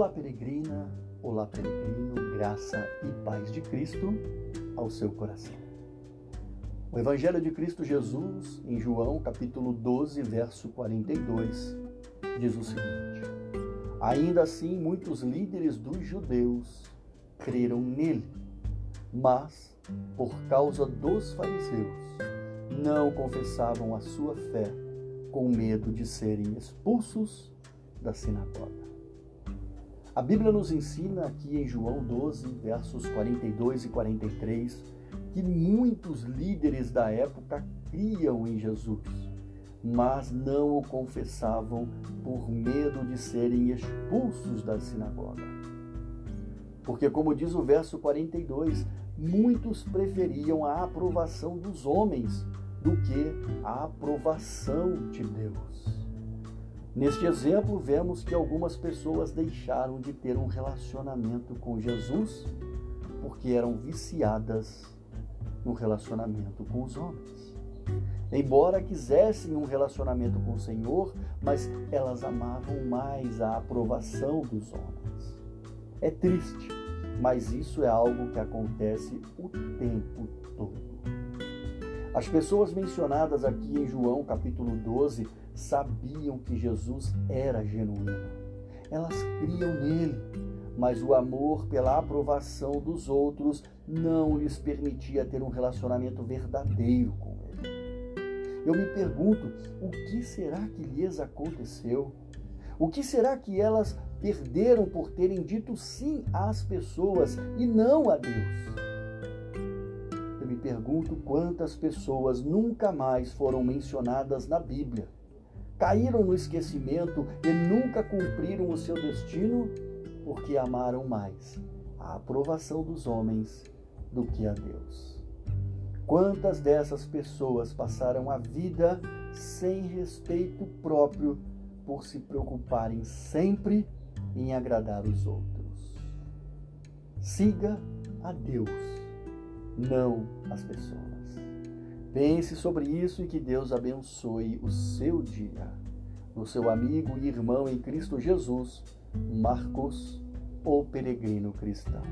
Olá, peregrino, graça e paz de Cristo ao seu coração. O Evangelho de Cristo Jesus, em João, capítulo 12, verso 42, diz o seguinte: Ainda assim, muitos líderes dos judeus creram nele, mas, por causa dos fariseus, não confessavam a sua fé, com medo de serem expulsos da sinagoga. A Bíblia nos ensina aqui em João 12, versos 42 e 43, que muitos líderes da época criam em Jesus, mas não o confessavam por medo de serem expulsos da sinagoga. Porque, como diz o verso 42, muitos preferiam a aprovação dos homens do que a aprovação de Deus. Neste exemplo, vemos que algumas pessoas deixaram de ter um relacionamento com Jesus porque eram viciadas no relacionamento com os homens. Embora quisessem um relacionamento com o Senhor, mas elas amavam mais a aprovação dos homens. É triste, mas isso é algo que acontece o tempo todo. As pessoas mencionadas aqui em João capítulo 12 sabiam que Jesus era genuíno. Elas criam nele, mas o amor pela aprovação dos outros não lhes permitia ter um relacionamento verdadeiro com ele. Eu me pergunto, o que será que lhes aconteceu? O que será que elas perderam por terem dito sim às pessoas e não a Deus? Eu me pergunto quantas pessoas nunca mais foram mencionadas na Bíblia caíram no esquecimento e nunca cumpriram o seu destino porque amaram mais a aprovação dos homens do que a Deus. Quantas dessas pessoas passaram a vida sem respeito próprio por se preocuparem sempre em agradar os outros? Siga a Deus, não as pessoas. Pense sobre isso e que Deus abençoe o seu dia. O seu amigo e irmão em Cristo Jesus, Marcos, o peregrino cristão.